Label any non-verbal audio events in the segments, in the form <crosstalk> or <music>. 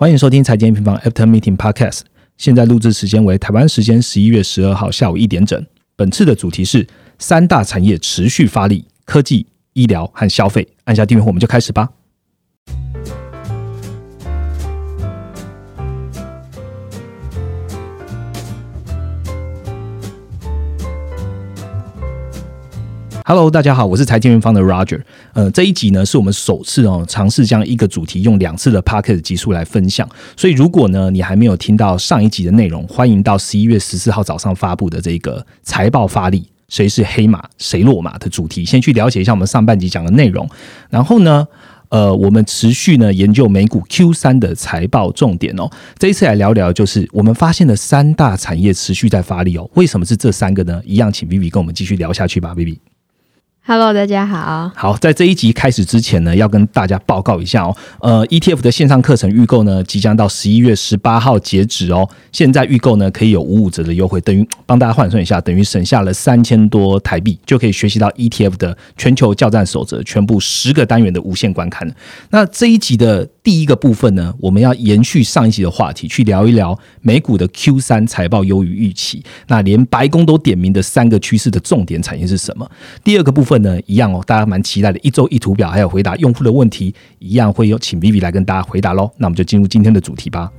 欢迎收听财经平方 After Meeting Podcast。现在录制时间为台湾时间十一月十二号下午一点整。本次的主题是三大产业持续发力：科技、医疗和消费。按下订阅后，我们就开始吧。Hello，大家好，我是财经云方的 Roger。呃，这一集呢是我们首次哦尝试将一个主题用两次的 Packet 集数来分享。所以如果呢你还没有听到上一集的内容，欢迎到十一月十四号早上发布的这个财报发力，谁是黑马谁落马的主题，先去了解一下我们上半集讲的内容。然后呢，呃，我们持续呢研究美股 Q 三的财报重点哦。这一次来聊聊，就是我们发现的三大产业持续在发力哦。为什么是这三个呢？一样，请 Vivi 跟我们继续聊下去吧，Vivi。Hello，大家好。好，在这一集开始之前呢，要跟大家报告一下哦。呃，ETF 的线上课程预购呢，即将到十一月十八号截止哦。现在预购呢，可以有五五折的优惠，等于帮大家换算一下，等于省下了三千多台币，就可以学习到 ETF 的全球教战守则，全部十个单元的无限观看。那这一集的第一个部分呢，我们要延续上一集的话题，去聊一聊美股的 Q 三财报优于预期。那连白宫都点名的三个趋势的重点产业是什么？第二个部分。呢，一样哦，大家蛮期待的。一周一图表，还有回答用户的问题，一样会有请 Vivi 来跟大家回答喽。那我们就进入今天的主题吧。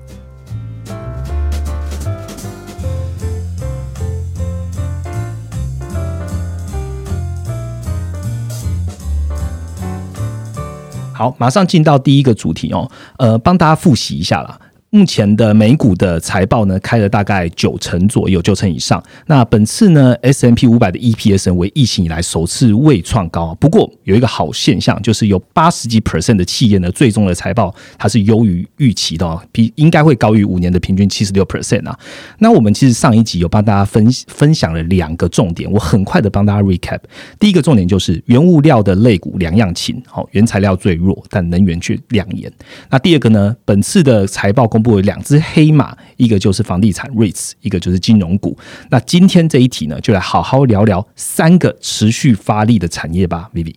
好，马上进到第一个主题哦。呃，帮大家复习一下啦。目前的美股的财报呢，开了大概九成左右，九成以上。那本次呢，S M P 五百的 E P S 为疫情以来首次未创高。不过有一个好现象，就是有八十几 percent 的企业呢，最终的财报它是优于预期的，比应该会高于五年的平均七十六 percent 啊。那我们其实上一集有帮大家分分享了两个重点，我很快的帮大家 recap。第一个重点就是原物料的类股两样情，好，原材料最弱，但能源却亮眼。那第二个呢，本次的财报公布了两只黑马，一个就是房地产 REITs，一个就是金融股。那今天这一题呢，就来好好聊聊三个持续发力的产业吧，Vivi。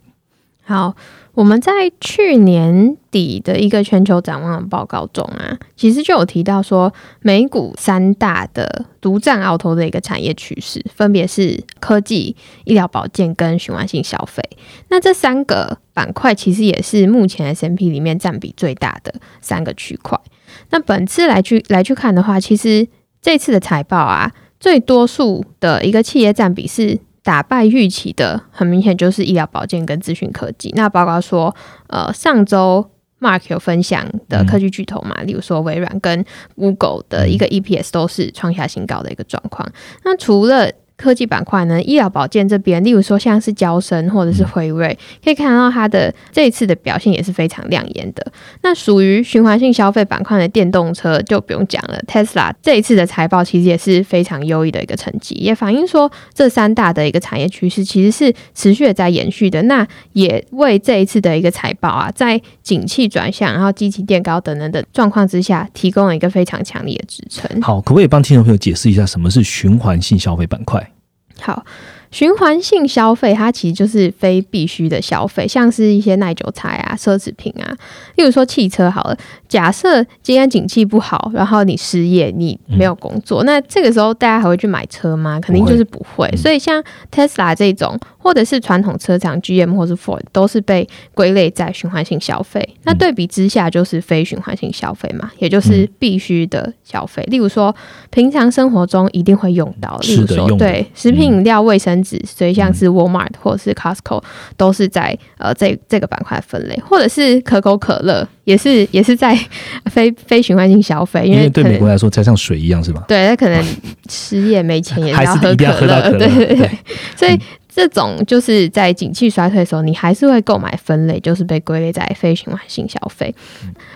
好。我们在去年底的一个全球展望报告中啊，其实就有提到说，美股三大的独占鳌头的一个产业趋势，分别是科技、医疗保健跟循环性消费。那这三个板块其实也是目前 S M P 里面占比最大的三个区块。那本次来去来去看的话，其实这次的财报啊，最多数的一个企业占比是。打败预期的，很明显就是医疗保健跟资讯科技。那包括说，呃，上周 Mark 有分享的科技巨头嘛，例如说微软跟 Google 的一个 EPS 都是创下新高的一个状况。那除了科技板块呢，医疗保健这边，例如说像是交生或者是辉瑞，可以看到它的这一次的表现也是非常亮眼的。那属于循环性消费板块的电动车就不用讲了，Tesla 这一次的财报其实也是非常优异的一个成绩，也反映说这三大的一个产业趋势其实是持续的在延续的。那也为这一次的一个财报啊，在景气转向，然后积极垫高等等的状况之下，提供了一个非常强力的支撑。好，可不可以帮听众朋友解释一下什么是循环性消费板块？好，循环性消费它其实就是非必须的消费，像是一些耐久材啊、奢侈品啊，例如说汽车。好了，假设今天景气不好，然后你失业，你没有工作，那这个时候大家还会去买车吗？肯定就是不会。所以像 Tesla 这种，或者是传统车厂 GM 或是 Ford，都是被归类在循环性消费。那对比之下，就是非循环性消费嘛，也就是必须的消费。例如说，平常生活中一定会用到，例如说对食品。饮料、卫生纸，所以像是 Walmart 或者是 Costco 都是在呃这这个板块分类，或者是可口可乐也是也是在 <laughs> 非非循环性消费，因为对美国来说才像水一样是吧？对，他可能失业没钱也要喝可乐，对对对，所以这种就是在景气衰退的时候，你还是会购买分类，就是被归类在非循环性消费。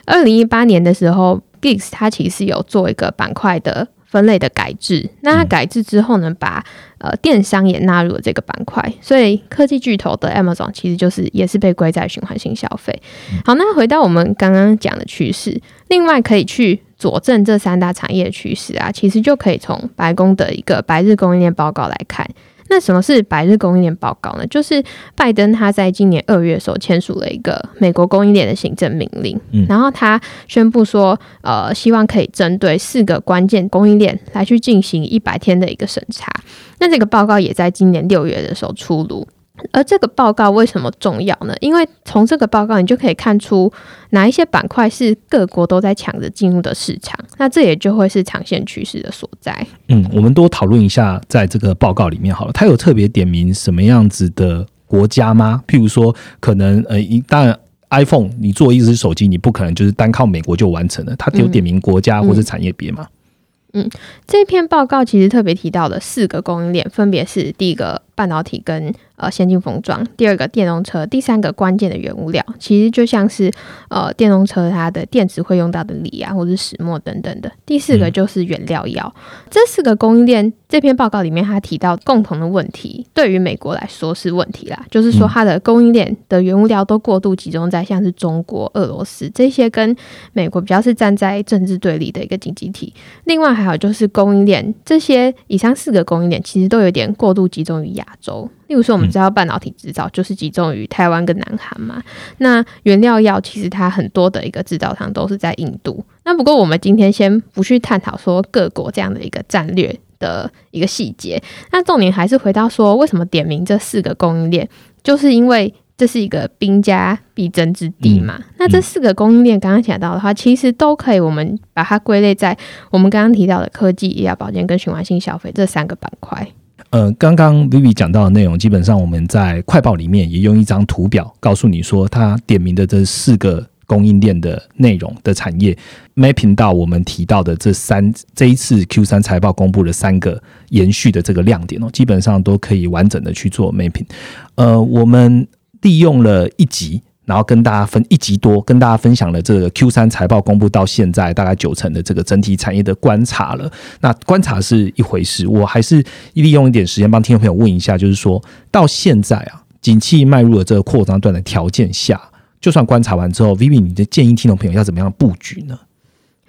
二零一八年的时候，Geeks 它其实有做一个板块的。分类的改制，那它改制之后呢，把呃电商也纳入了这个板块，所以科技巨头的 Amazon 其实就是也是被归在循环性消费。好，那回到我们刚刚讲的趋势，另外可以去佐证这三大产业趋势啊，其实就可以从白宫的一个白日供应链报告来看。那什么是百日供应链报告呢？就是拜登他在今年二月的时候签署了一个美国供应链的行政命令，然后他宣布说，呃，希望可以针对四个关键供应链来去进行一百天的一个审查。那这个报告也在今年六月的时候出炉。而这个报告为什么重要呢？因为从这个报告，你就可以看出哪一些板块是各国都在抢着进入的市场，那这也就会是长线趋势的所在。嗯，我们多讨论一下，在这个报告里面好了，它有特别点名什么样子的国家吗？譬如说，可能呃，一当然 iPhone 你做一只手机，你不可能就是单靠美国就完成了，它有点名国家或者产业别吗？嗯，这篇报告其实特别提到的四个供应链，分别是第一个半导体跟。呃，先进封装，第二个电动车，第三个关键的原物料，其实就像是呃电动车它的电池会用到的锂啊，或者石墨等等的。第四个就是原料药，这四个供应链，这篇报告里面他提到共同的问题，对于美国来说是问题啦，就是说它的供应链的原物料都过度集中在像是中国、俄罗斯这些跟美国比较是站在政治对立的一个经济体。另外还有就是供应链，这些以上四个供应链其实都有点过度集中于亚洲。例如说，我们知道半导体制造就是集中于台湾跟南韩嘛。那原料药其实它很多的一个制造商都是在印度。那不过我们今天先不去探讨说各国这样的一个战略的一个细节。那重点还是回到说，为什么点名这四个供应链，就是因为这是一个兵家必争之地嘛。那这四个供应链刚刚讲到的话，其实都可以我们把它归类在我们刚刚提到的科技、医疗保健跟循环性消费这三个板块。呃，刚刚 Vivi 讲到的内容，基本上我们在快报里面也用一张图表告诉你说，它点名的这四个供应链的内容的产业，mapping 到我们提到的这三这一次 Q 三财报公布的三个延续的这个亮点哦，基本上都可以完整的去做 mapping。呃，我们利用了一集。然后跟大家分一集多，跟大家分享了这个 Q 三财报公布到现在大概九成的这个整体产业的观察了。那观察是一回事，我还是利用一点时间帮听众朋友问一下，就是说到现在啊，景气迈入了这个扩张段的条件下，就算观察完之后，Vivi，你的建议听众朋友要怎么样布局呢？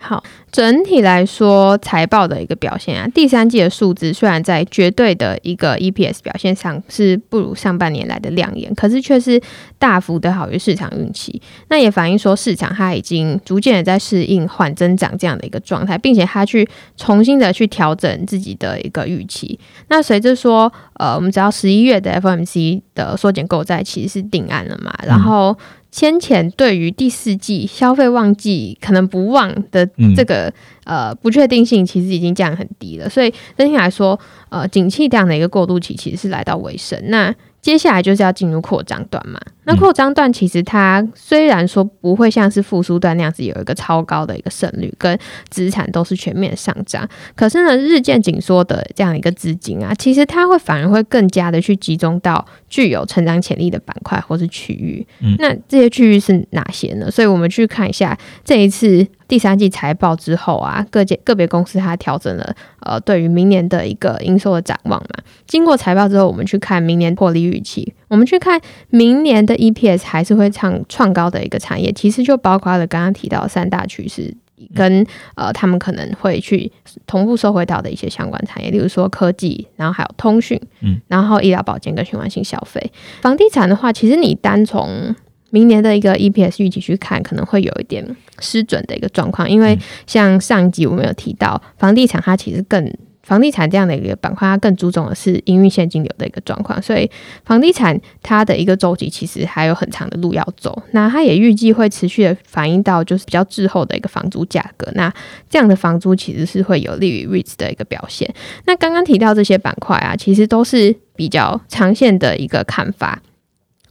好，整体来说，财报的一个表现啊，第三季的数字虽然在绝对的一个 EPS 表现上是不如上半年来的亮眼，可是却是大幅的好于市场预期。那也反映说，市场它已经逐渐的在适应缓增长这样的一个状态，并且它去重新的去调整自己的一个预期。那随着说，呃，我们知道十一月的 FMC 的缩减购债其实是定案了嘛，然后。先前对于第四季消费旺季可能不旺的这个呃不确定性，其实已经降很低了，所以整体来说，呃，景气这样的一个过渡期其实是来到尾声。那接下来就是要进入扩张段嘛。那扩张段其实它虽然说不会像是复苏段那样子有一个超高的一个胜率，跟资产都是全面上涨，可是呢，日渐紧缩的这样一个资金啊，其实它会反而会更加的去集中到具有成长潜力的板块或是区域。那这些区域是哪些呢？所以我们去看一下这一次。第三季财报之后啊，各界个别公司它调整了呃对于明年的一个营收的展望嘛。经过财报之后，我们去看明年获利预期，我们去看明年的 EPS 还是会创创高的一个产业，其实就包括了刚刚提到三大趋势跟呃他们可能会去同步收回到的一些相关产业，例如说科技，然后还有通讯，嗯，然后医疗保健跟循环性消费。房地产的话，其实你单从明年的一个 EPS 预期去看，可能会有一点失准的一个状况，因为像上一集我们有提到，房地产它其实更房地产这样的一个板块，它更注重的是营运现金流的一个状况，所以房地产它的一个周期其实还有很长的路要走。那它也预计会持续的反映到就是比较滞后的一个房租价格，那这样的房租其实是会有利于 REITs 的一个表现。那刚刚提到这些板块啊，其实都是比较长线的一个看法。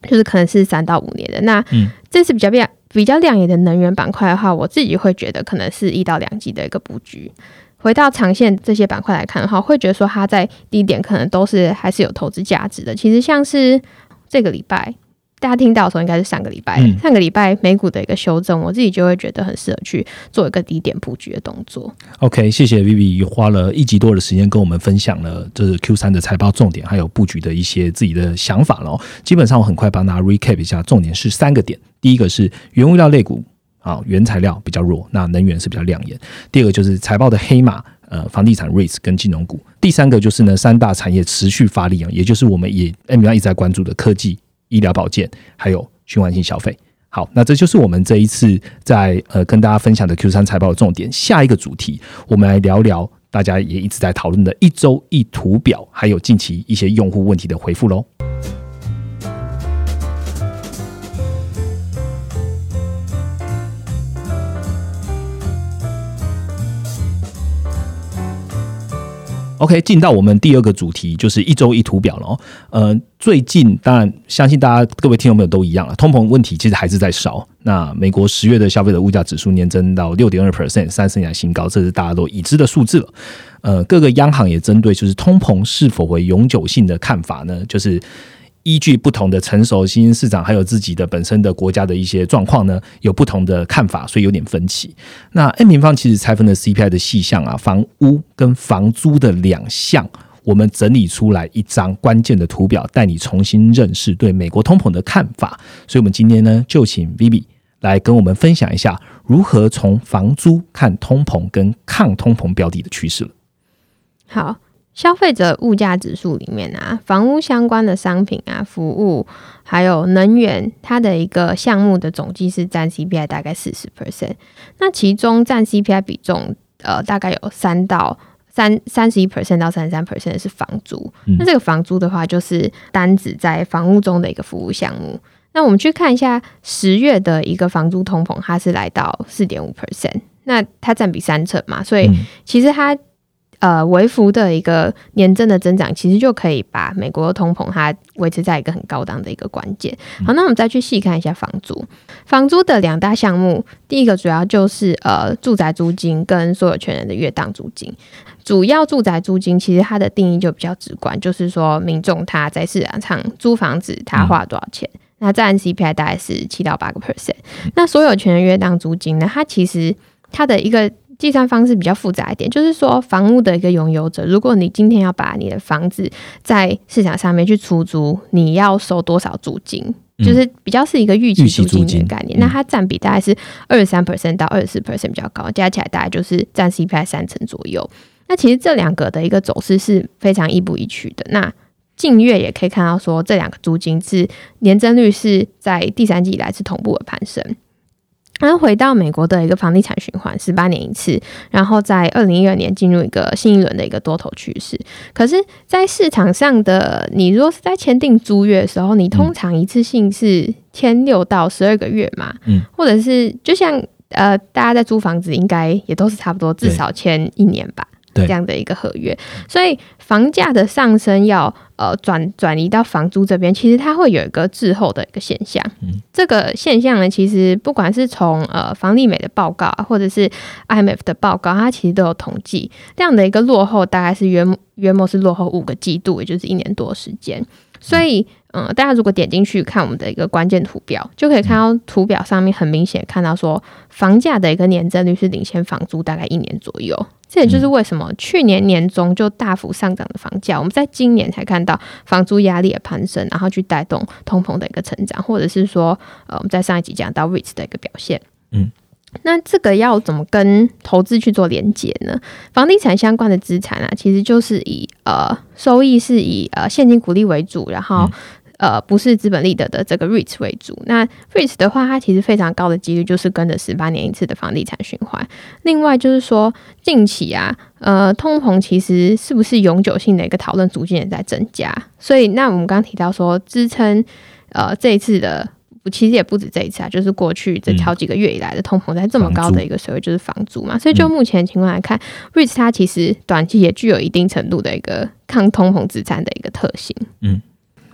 就是可能是三到五年的，那这是比较亮比较亮眼的能源板块的话，我自己会觉得可能是一到两季的一个布局。回到长线这些板块来看的话，会觉得说它在低点可能都是还是有投资价值的。其实像是这个礼拜。大家听到的时候应该是上个礼拜，上个礼拜美股的一个修正，我自己就会觉得很适合去做一个低点布局的动作。OK，谢谢 Vivi 花了一集多的时间跟我们分享了这是 Q 三的财报重点，还有布局的一些自己的想法喽。基本上我很快帮大家 recap 一下，重点是三个点：第一个是原物料类股啊，原材料比较弱，那能源是比较亮眼；第二个就是财报的黑马。呃房地产 REITs 跟金融股。第三个就是呢三大产业持续发力啊，也就是我们也 M 方一直在关注的科技、医疗保健还有循环性消费。好，那这就是我们这一次在呃跟大家分享的 Q 三财报的重点。下一个主题，我们来聊聊大家也一直在讨论的一周一图表，还有近期一些用户问题的回复喽。OK，进到我们第二个主题，就是一周一图表了哦。呃，最近当然相信大家各位听众朋友都一样了，通膨问题其实还是在烧。那美国十月的消费者物价指数年增到六点二 percent，三十年新高，这是大家都已知的数字了。呃，各个央行也针对就是通膨是否为永久性的看法呢，就是。依据不同的成熟新兴市场，还有自己的本身的国家的一些状况呢，有不同的看法，所以有点分歧。那 N 平方其实拆分的 CPI 的细项啊，房屋跟房租的两项，我们整理出来一张关键的图表，带你重新认识对美国通膨的看法。所以，我们今天呢，就请 Vivi 来跟我们分享一下，如何从房租看通膨跟抗通膨标的的趋势了。好。消费者物价指数里面啊，房屋相关的商品啊、服务，还有能源，它的一个项目的总计是占 CPI 大概四十 percent。那其中占 CPI 比重，呃，大概有三到三三十一 percent 到三十三 percent 是房租。那这个房租的话，就是单指在房屋中的一个服务项目。那我们去看一下十月的一个房租通膨，它是来到四点五 percent，那它占比三成嘛，所以其实它。呃，微幅的一个年增的增长，其实就可以把美国的通膨它维持在一个很高档的一个关键。好，那我们再去细看一下房租。房租的两大项目，第一个主要就是呃住宅租金跟所有权人的月当租金。主要住宅租金其实它的定义就比较直观，就是说民众他在市场上租房子他花多少钱，那占 CPI 大概是七到八个 percent。那所有权人月当租金呢，它其实它的一个计算方式比较复杂一点，就是说房屋的一个拥有者，如果你今天要把你的房子在市场上面去出租，你要收多少租金？就是比较是一个预期租金的概念。那它占比大概是二十三 percent 到二十四 percent 比较高，加起来大概就是占 CPI 三成左右。那其实这两个的一个走势是非常亦步亦趋的。那近月也可以看到说，这两个租金是年增率是在第三季以来是同步的攀升。然后回到美国的一个房地产循环，十八年一次，然后在二零一二年进入一个新一轮的一个多头趋势。可是，在市场上的你，如果是在签订租约的时候，你通常一次性是签六到十二个月嘛？嗯，或者是就像呃，大家在租房子，应该也都是差不多，至少签一年吧。这样的一个合约，所以房价的上升要呃转转移到房租这边，其实它会有一个滞后的一个现象。嗯，这个现象呢，其实不管是从呃房利美的报告，或者是 IMF 的报告，它其实都有统计这样的一个落后，大概是约约莫是落后五个季度，也就是一年多时间。所以，嗯，大家如果点进去看我们的一个关键图表，就可以看到图表上面很明显看到说，房价的一个年增率是领先房租大概一年左右。这也就是为什么去年年中就大幅上涨的房价，我们在今年才看到房租压力的攀升，然后去带动通膨的一个成长，或者是说，呃，我们在上一集讲到 REITs 的一个表现。嗯，那这个要怎么跟投资去做连接呢？房地产相关的资产啊，其实就是以呃收益是以呃现金股利为主，然后。呃，不是资本利得的这个 REITs 为主。那 REITs 的话，它其实非常高的几率就是跟着十八年一次的房地产循环。另外就是说，近期啊，呃，通膨其实是不是永久性的一个讨论，逐渐也在增加。所以，那我们刚刚提到说，支撑呃这一次的，其实也不止这一次啊，就是过去这好几个月以来的通膨在这么高的一个水位，就是房租嘛。所以，就目前情况来看，REITs 它其实短期也具有一定程度的一个抗通膨资产的一个特性。嗯。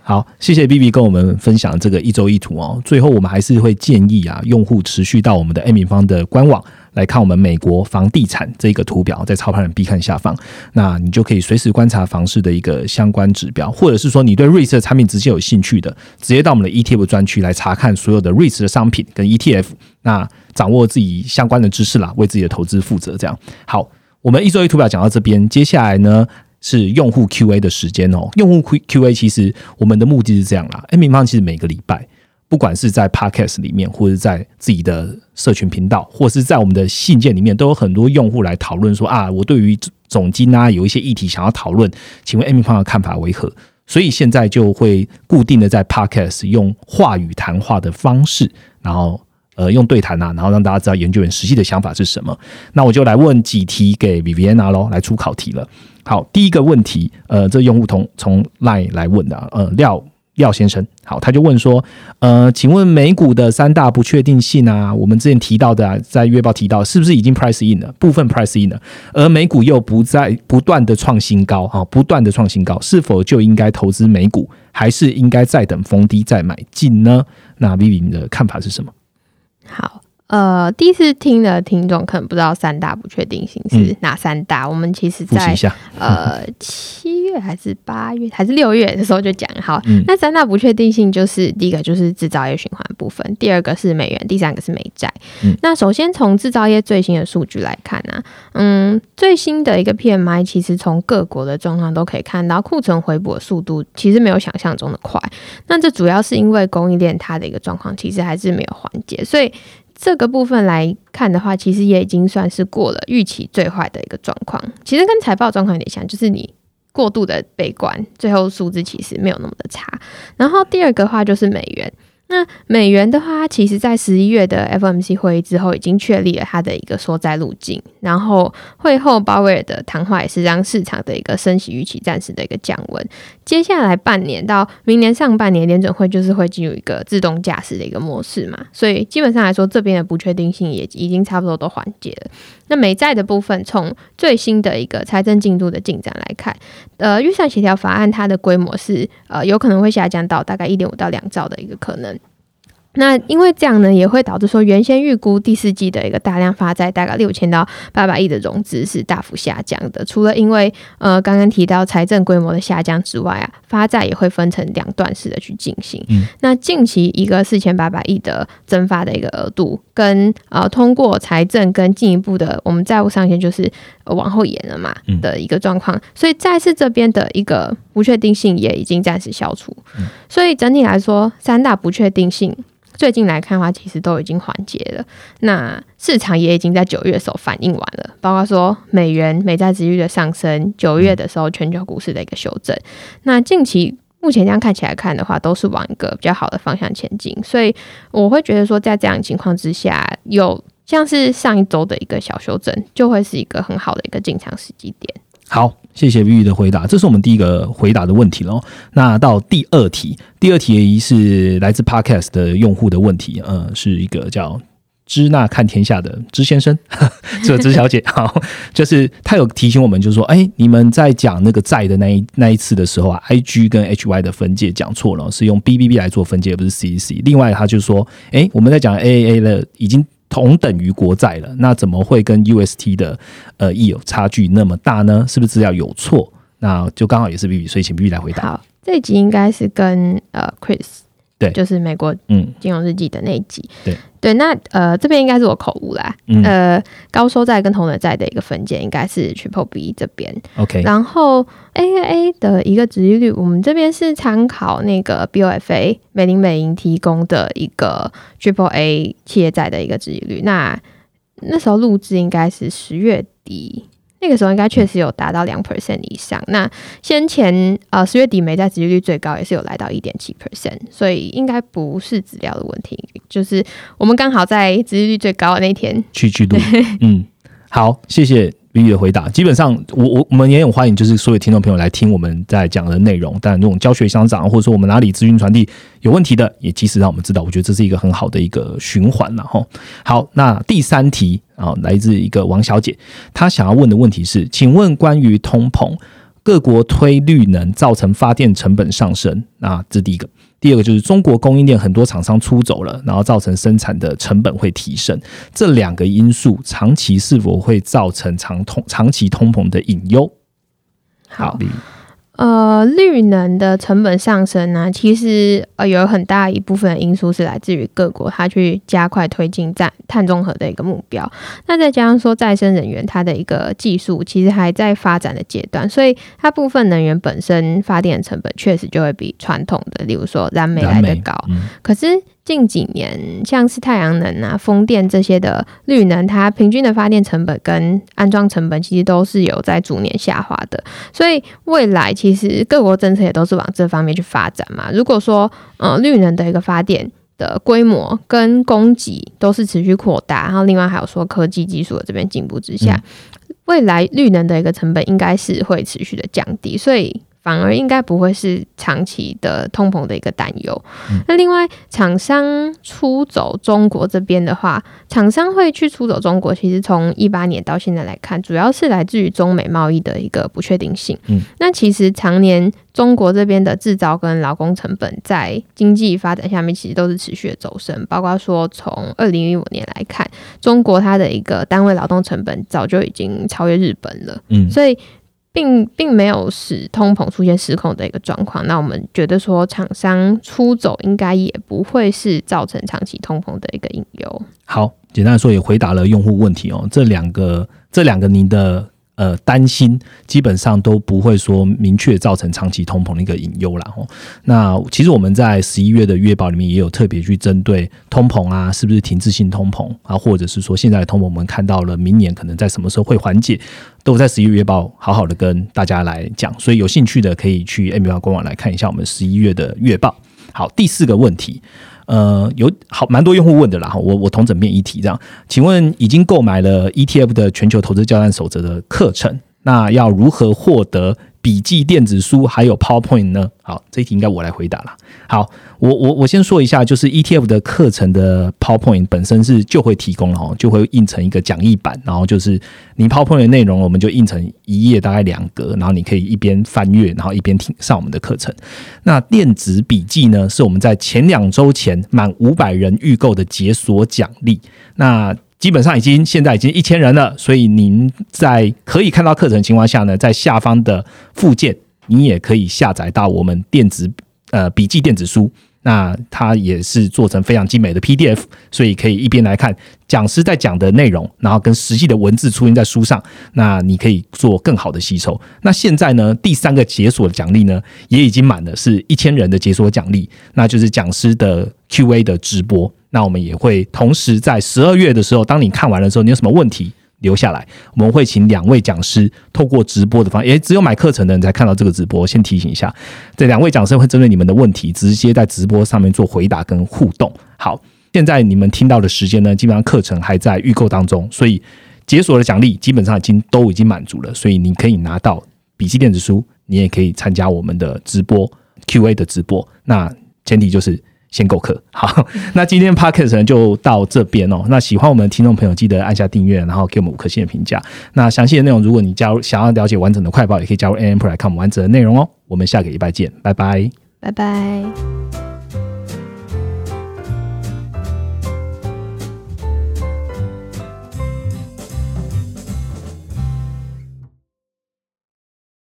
好，谢谢 B B 跟我们分享这个一周一图哦。最后，我们还是会建议啊，用户持续到我们的 A 米方的官网来看我们美国房地产这个图表，在操盘人必看下方，那你就可以随时观察房市的一个相关指标，或者是说你对瑞士的产品直接有兴趣的，直接到我们的 E T F 专区来查看所有的瑞士的商品跟 E T F，那掌握自己相关的知识啦，为自己的投资负责。这样好，我们一周一图表讲到这边，接下来呢？是用户 Q A 的时间哦。用户 Q A 其实我们的目的是这样啦。M 平方其实每个礼拜不管是在 Podcast 里面，或者在自己的社群频道，或是在我们的信件里面，都有很多用户来讨论说啊，我对于总金啊有一些议题想要讨论，请问 M 方的看法为何？所以现在就会固定的在 Podcast 用话语谈话的方式，然后呃用对谈啊，然后让大家知道研究员实际的想法是什么。那我就来问几题给 Viviana 喽，来出考题了。好，第一个问题，呃，这用户从从 Line 来问的，呃，廖。廖先生，好，他就问说，呃，请问美股的三大不确定性啊，我们之前提到的，啊，在月报提到，是不是已经 price in 了？部分 price in 了，而美股又不在不断的创新高，啊，不断的创新高，是否就应该投资美股，还是应该再等逢低再买进呢？那 Vivi 你的看法是什么？好。呃，第一次听的听众可能不知道三大不确定性是哪三大。我们其实，在呃七月还是八月还是六月的时候就讲好。那三大不确定性就是第一个就是制造业循环部分，第二个是美元，第三个是美债。那首先从制造业最新的数据来看呢，嗯，最新的一个 PMI 其实从各国的状况都可以看到，库存回补的速度其实没有想象中的快。那这主要是因为供应链它的一个状况其实还是没有缓解，所以。这个部分来看的话，其实也已经算是过了预期最坏的一个状况。其实跟财报状况有点像，就是你过度的悲观，最后数字其实没有那么的差。然后第二个话就是美元。那美元的话，其实在十一月的 FMC 会议之后，已经确立了它的一个缩债路径。然后会后鲍威尔的谈话也是让市场的一个升息预期暂时的一个降温。接下来半年到明年上半年，联准会就是会进入一个自动驾驶的一个模式嘛。所以基本上来说，这边的不确定性也已经差不多都缓解了。那美债的部分，从最新的一个财政进度的进展来看，呃，预算协调法案它的规模是呃有可能会下降到大概一点五到两兆的一个可能。那因为这样呢，也会导致说原先预估第四季的一个大量发债大概六千到八百亿的融资是大幅下降的。除了因为呃刚刚提到财政规模的下降之外啊，发债也会分成两段式的去进行。那近期一个四千八百亿的增发的一个额度，跟呃通过财政跟进一步的我们债务上限就是往后延了嘛的一个状况，所以债市这边的一个不确定性也已经暂时消除。所以整体来说，三大不确定性。最近来看的话，其实都已经缓解了。那市场也已经在九月的时候反应完了，包括说美元、美债值率的上升，九月的时候全球股市的一个修正。那近期目前这样看起来看的话，都是往一个比较好的方向前进。所以我会觉得说，在这样情况之下，有像是上一周的一个小修正，就会是一个很好的一个进场时机点。好，谢谢 V 的回答，这是我们第一个回答的问题喽。那到第二题，第二题是来自 Podcast 的用户的问题，呃，是一个叫支那看天下的支先生，<laughs> 这个支小姐，好，就是他有提醒我们，就是说，哎，你们在讲那个债的那一那一次的时候啊，IG 跟 HY 的分界讲错了，是用 BBB 来做分界，不是 CC。另外，他就说，哎，我们在讲 AAA 了，已经。同等于国债了，那怎么会跟 UST 的呃意有差距那么大呢？是不是资料有错？那就刚好也是 B B，所以请 B B 来回答。好，这集应该是跟呃 Chris。对，就是美国嗯金融日记的那一集。对对，那呃这边应该是我口误啦。呃，高收债跟同等债的一个分界应该是 Triple B 这边。OK，然后 A A 的一个值利率，我们这边是参考那个 B O F A 美林美银提供的一个 Triple A 企业债的一个值利率。那那时候录制应该是十月底。那个时候应该确实有达到两 percent 以上。那先前呃十月底美债殖利率最高也是有来到一点七 percent，所以应该不是资料的问题，就是我们刚好在殖利率最高的那天去去录。嗯，好，谢谢。B 的回答，基本上我我我们也很欢迎，就是所有听众朋友来听我们在讲的内容。但这种教学相长，或者说我们哪里资讯传递有问题的，也及时让我们知道。我觉得这是一个很好的一个循环了哈。好，那第三题啊，来自一个王小姐，她想要问的问题是：请问关于通膨，各国推绿能造成发电成本上升，那这第一个。第二个就是中国供应链很多厂商出走了，然后造成生产的成本会提升，这两个因素长期是否会造成长通长期通膨的隐忧？好。呃，绿能的成本上升呢，其实呃有很大一部分的因素是来自于各国它去加快推进碳碳中和的一个目标。那再加上说再生能源它的一个技术其实还在发展的阶段，所以它部分能源本身发电成本确实就会比传统的，例如说燃煤来的高。可是近几年像是太阳能啊、风电这些的绿能，它平均的发电成本跟安装成本其实都是有在逐年下滑的。所以未来其实各国政策也都是往这方面去发展嘛。如果说呃绿能的一个发电的规模跟供给都是持续扩大，然后另外还有说科技技术的这边进步之下，未来绿能的一个成本应该是会持续的降低，所以。反而应该不会是长期的通膨的一个担忧。那另外，厂商出走中国这边的话，厂商会去出走中国，其实从一八年到现在来看，主要是来自于中美贸易的一个不确定性。嗯，那其实常年中国这边的制造跟劳工成本在经济发展下面，其实都是持续的走升。包括说，从二零一五年来看，中国它的一个单位劳动成本早就已经超越日本了。嗯，所以。并并没有使通膨出现失控的一个状况，那我们觉得说厂商出走应该也不会是造成长期通膨的一个隐忧。好，简单说也回答了用户问题哦，这两个这两个您的。呃，担心基本上都不会说明确造成长期通膨的一个隐忧了哦。那其实我们在十一月的月报里面也有特别去针对通膨啊，是不是停滞性通膨啊，或者是说现在的通膨我们看到了明年可能在什么时候会缓解，都在十一月报好好的跟大家来讲。所以有兴趣的可以去 M B A 官网来看一下我们十一月的月报。好，第四个问题。呃，有好蛮多用户问的啦，我我同整面一提这样，请问已经购买了 ETF 的全球投资教案守则的课程，那要如何获得？笔记电子书还有 PowerPoint 呢？好，这一题应该我来回答了。好，我我我先说一下，就是 ETF 的课程的 PowerPoint 本身是就会提供了哦，就会印成一个讲义版，然后就是你 PowerPoint 的内容，我们就印成一页大概两格，然后你可以一边翻阅，然后一边听上我们的课程。那电子笔记呢，是我们在前两周前满五百人预购的解锁奖励。那基本上已经现在已经一千人了，所以您在可以看到课程情况下呢，在下方的附件，你也可以下载到我们电子呃笔记电子书。那它也是做成非常精美的 PDF，所以可以一边来看讲师在讲的内容，然后跟实际的文字出现在书上，那你可以做更好的吸收。那现在呢，第三个解锁的奖励呢，也已经满了，是一千人的解锁奖励，那就是讲师的 Q&A 的直播。那我们也会同时在十二月的时候，当你看完了之后，你有什么问题留下来，我们会请两位讲师透过直播的方，也只有买课程的人才看到这个直播。先提醒一下，这两位讲师会针对你们的问题，直接在直播上面做回答跟互动。好，现在你们听到的时间呢，基本上课程还在预购当中，所以解锁的奖励基本上已经都已经满足了，所以你可以拿到笔记电子书，你也可以参加我们的直播 Q&A 的直播。那前提就是。先购课好，那今天 podcast 就到这边哦。那喜欢我们的听众朋友，记得按下订阅，然后给我们五颗星的评价。那详细的内容，如果你加入想要了解完整的快报，也可以加入 AM Pro 来看我们完整的内容哦。我们下个礼拜见，拜拜，拜拜。